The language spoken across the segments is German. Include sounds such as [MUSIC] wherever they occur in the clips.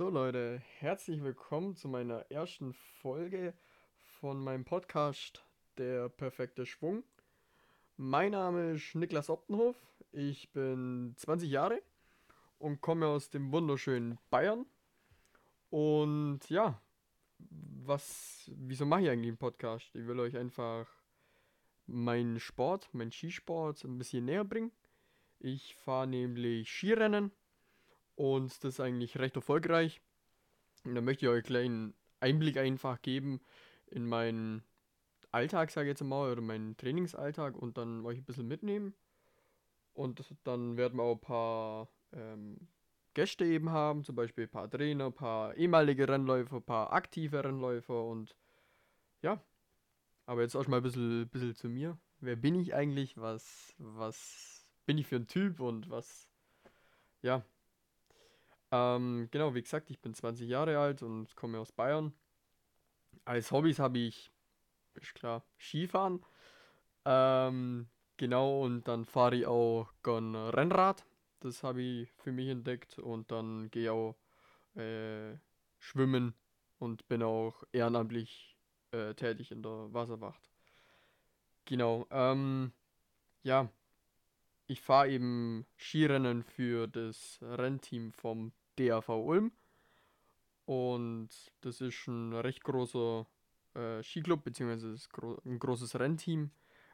So Leute, herzlich willkommen zu meiner ersten Folge von meinem Podcast Der perfekte Schwung. Mein Name ist Niklas Optenhof, ich bin 20 Jahre und komme aus dem wunderschönen Bayern. Und ja, was, wieso mache ich eigentlich einen Podcast? Ich will euch einfach meinen Sport, meinen Skisport ein bisschen näher bringen. Ich fahre nämlich Skirennen und das ist eigentlich recht erfolgreich. Und da möchte ich euch einen kleinen Einblick einfach geben in meinen Alltag, sage ich jetzt mal, oder meinen Trainingsalltag und dann euch ein bisschen mitnehmen. Und dann werden wir auch ein paar ähm, Gäste eben haben, zum Beispiel ein paar Trainer, ein paar ehemalige Rennläufer, ein paar aktive Rennläufer und ja. Aber jetzt erstmal ein bisschen, bisschen zu mir. Wer bin ich eigentlich? Was, was bin ich für ein Typ und was, ja, ähm, genau, wie gesagt, ich bin 20 Jahre alt und komme aus Bayern. Als Hobbys habe ich, ist klar, Skifahren. Ähm, genau, und dann fahre ich auch gern Rennrad. Das habe ich für mich entdeckt. Und dann gehe ich auch äh, schwimmen und bin auch ehrenamtlich äh, tätig in der Wasserwacht. Genau, ähm, ja, ich fahre eben Skirennen für das Rennteam vom DAV Ulm. Und das ist ein recht großer äh, Skiclub, beziehungsweise gro ein großes Rennteam.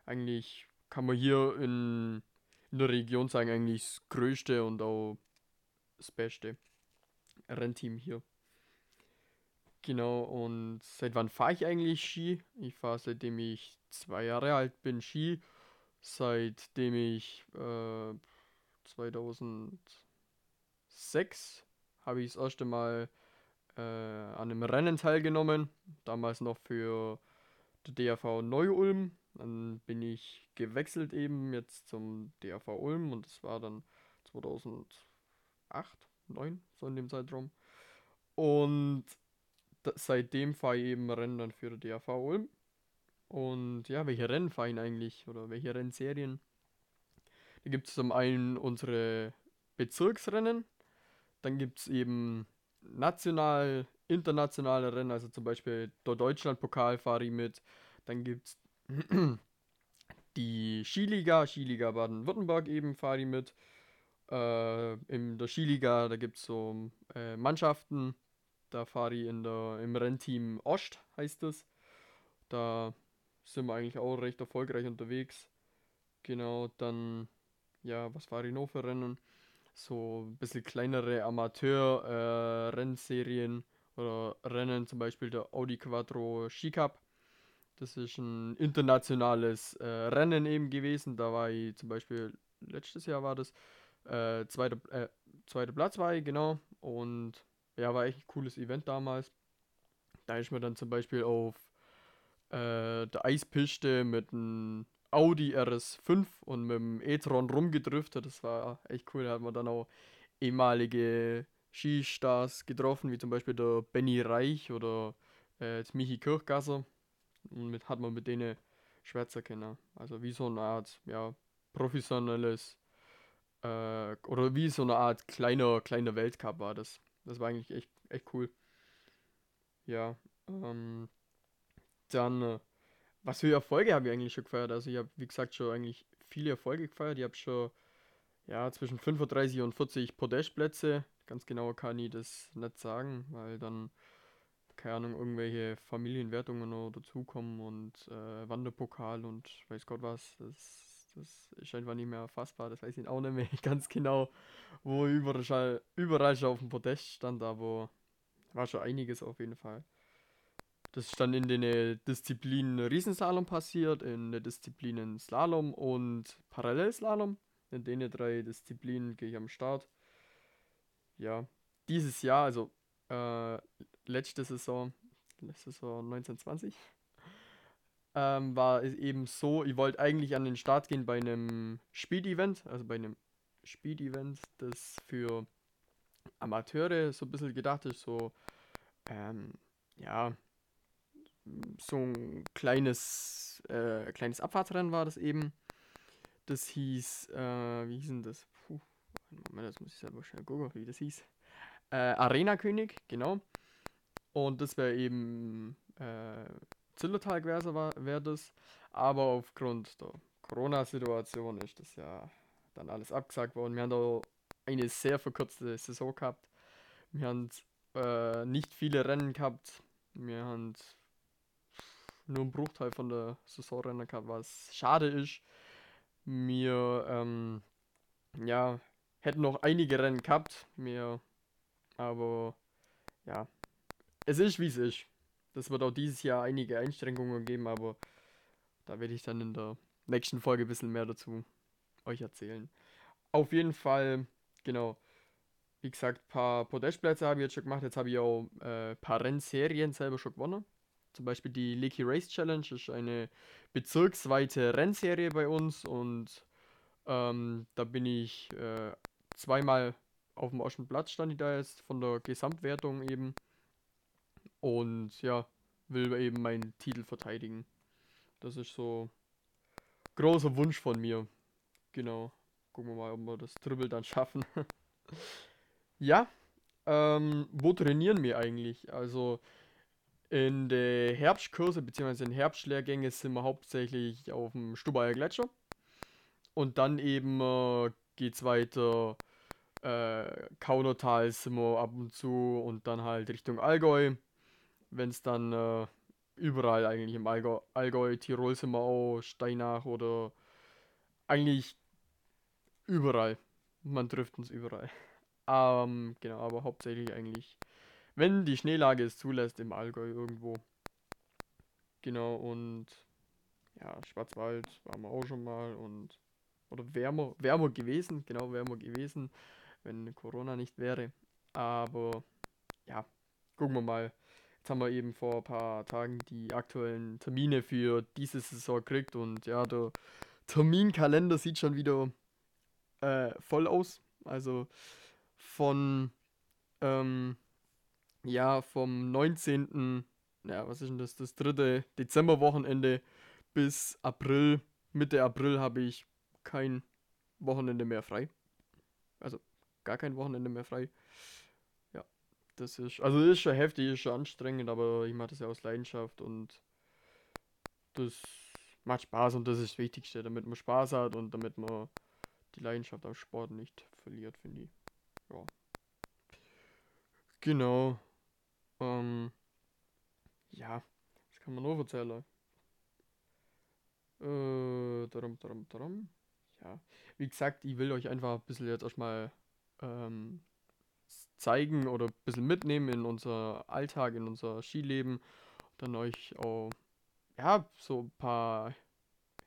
Eigentlich kann man hier in, in der Region sagen, eigentlich das größte und auch das beste Rennteam hier. Genau, und seit wann fahre ich eigentlich Ski? Ich fahre seitdem ich zwei Jahre alt bin Ski. Seitdem ich äh, 2006 habe ich das erste Mal äh, an einem Rennen teilgenommen. Damals noch für der DAV Neu-Ulm. Dann bin ich gewechselt eben jetzt zum DAV Ulm und das war dann 2008, 2009, so in dem Zeitraum. Und seitdem fahre ich eben Rennen dann für der DAV Ulm. Und ja, welche Rennen fahre ich eigentlich oder welche Rennserien? Da gibt es zum einen unsere Bezirksrennen, dann gibt es eben national, internationale Rennen, also zum Beispiel der Deutschlandpokal fahre ich mit. Dann gibt es [CLEARS THROAT] die Skiliga, Skiliga Baden-Württemberg eben fahre ich mit. Äh, in der Skiliga, da gibt es so äh, Mannschaften. Da fahre ich in der, im Rennteam Ost, heißt es. Da sind wir eigentlich auch recht erfolgreich unterwegs. Genau, dann, ja, was fahre ich noch für Rennen? So ein bisschen kleinere Amateur-Rennserien äh, oder Rennen, zum Beispiel der Audi Quattro Ski Cup. Das ist ein internationales äh, Rennen eben gewesen. Da war ich zum Beispiel, letztes Jahr war das, äh, zweiter, äh, zweiter Platz war ich, genau. Und ja, war echt ein cooles Event damals. Da ist mir dann zum Beispiel auf äh, der Eispiste mit einem Audi RS5 und mit dem e-tron rumgedriftet. Das war echt cool. Da hat man dann auch ehemalige Skistars getroffen, wie zum Beispiel der Benny Reich oder äh, Michi Kirchgasser. Und mit, hat man mit denen Schwärzer kennen. Also wie so eine Art, ja, professionelles äh, oder wie so eine Art kleiner, kleiner Weltcup war das. Das war eigentlich echt, echt cool. Ja, ähm, dann äh, was für Erfolge habe ich eigentlich schon gefeiert? Also ich habe, wie gesagt, schon eigentlich viele Erfolge gefeiert. Ich habe schon ja, zwischen 35 und 40 Podestplätze. Ganz genau kann ich das nicht sagen, weil dann, keine Ahnung, irgendwelche Familienwertungen noch dazukommen und äh, Wanderpokal und weiß Gott was. Das, das ist einfach nicht mehr erfassbar. Das weiß ich auch nicht mehr [LAUGHS] ganz genau, wo überall, überall schon auf dem Podest stand, aber war schon einiges auf jeden Fall. Das ist dann in den Disziplinen Riesenslalom passiert, in den Disziplinen Slalom und Parallelslalom. In den drei Disziplinen gehe ich am Start. Ja, dieses Jahr, also äh, letzte Saison, letzte Saison 1920, ähm, war es eben so, ich wollte eigentlich an den Start gehen bei einem Speed-Event, also bei einem Speed-Event, das für Amateure so ein bisschen gedacht ist, so, ähm, ja, so ein kleines, äh, kleines Abfahrtsrennen war das eben. Das hieß, äh, wie hieß denn das? Puh, Moment, das muss ich selber schnell gucken, wie das hieß. Äh, Arena-König, genau. Und das wäre eben äh, Zillertal gewesen, wäre das. Aber aufgrund der Corona-Situation ist das ja dann alles abgesagt worden. Wir haben da eine sehr verkürzte Saison gehabt. Wir haben äh, nicht viele Rennen gehabt. Wir haben nur einen Bruchteil von der Saisonrennen gehabt, was schade ist. Wir ähm, ja, hätten noch einige Rennen gehabt. Wir, aber ja, es ist wie es ist. Das wird auch dieses Jahr einige Einschränkungen geben, aber da werde ich dann in der nächsten Folge ein bisschen mehr dazu euch erzählen. Auf jeden Fall, genau. Wie gesagt, ein paar Podestplätze habe ich jetzt schon gemacht. Jetzt habe ich auch ein äh, paar Rennserien selber schon gewonnen. Zum Beispiel die Leaky Race Challenge ist eine bezirksweite Rennserie bei uns und ähm, da bin ich äh, zweimal auf dem ersten Platz stand ich da jetzt von der Gesamtwertung eben. Und ja, will eben meinen Titel verteidigen. Das ist so großer Wunsch von mir. Genau. Gucken wir mal, ob wir das Dribbel dann schaffen. [LAUGHS] ja, ähm, wo trainieren wir eigentlich? Also in der Herbstkurse bzw. in Herbstlehrgänge sind wir hauptsächlich auf dem Stubaier Gletscher. Und dann eben äh, es weiter äh, Kaunertal sind wir ab und zu und dann halt Richtung Allgäu. Wenn es dann äh, überall eigentlich im Allgäu, Allgäu, Tirol sind wir auch, Steinach oder eigentlich überall. Man trifft uns überall. [LAUGHS] Ähm, genau, aber hauptsächlich eigentlich wenn die Schneelage es zulässt, im Allgäu irgendwo. Genau, und ja, Schwarzwald waren wir auch schon mal und oder wärmer, wärmer gewesen, genau wärmer gewesen, wenn Corona nicht wäre. Aber ja, gucken wir mal. Jetzt haben wir eben vor ein paar Tagen die aktuellen Termine für diese Saison gekriegt und ja, der Terminkalender sieht schon wieder äh, voll aus. Also von ähm, ja, vom 19. Ja, was ist denn das? Das dritte Dezemberwochenende bis April, Mitte April habe ich kein Wochenende mehr frei. Also gar kein Wochenende mehr frei. Ja, das ist, also ist schon heftig, ist schon anstrengend, aber ich mache das ja aus Leidenschaft und das macht Spaß und das ist das Wichtigste, damit man Spaß hat und damit man die Leidenschaft auf Sport nicht verliert, finde ich. Ja. Genau. Ähm, ja, das kann man nur erzählen. Äh, darum, darum, darum. Ja, wie gesagt, ich will euch einfach ein bisschen jetzt erstmal ähm, zeigen oder ein bisschen mitnehmen in unser Alltag, in unser Skileben. Dann euch auch, ja, so ein paar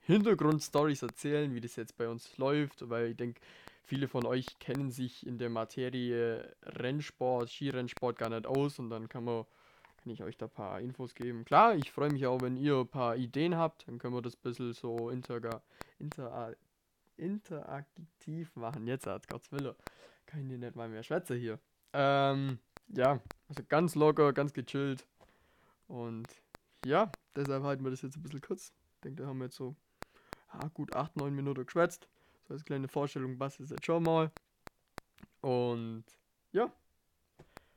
Hintergrundstories erzählen, wie das jetzt bei uns läuft, weil ich denke, viele von euch kennen sich in der Materie Rennsport, Skirennsport gar nicht aus und dann kann man kann ich euch da ein paar Infos geben. Klar, ich freue mich auch, wenn ihr ein paar Ideen habt, dann können wir das ein bisschen so inter, inter, interaktiv machen. Jetzt hat Gottes Wille. Kann ich nicht mal mehr schwätze hier. Ähm, ja, also ganz locker, ganz gechillt. Und ja, deshalb halten wir das jetzt ein bisschen kurz. Ich denke, da haben wir jetzt so ah, gut 8, 9 Minuten geschwätzt. So als kleine Vorstellung, was ist jetzt schon mal. Und ja,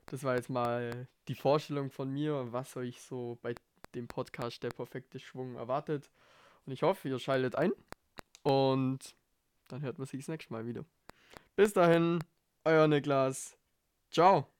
das war jetzt mal die Vorstellung von mir, was euch so bei dem Podcast Der perfekte Schwung erwartet. Und ich hoffe, ihr schaltet ein. Und dann hört man sich das nächste Mal wieder. Bis dahin, euer Niklas. Ciao.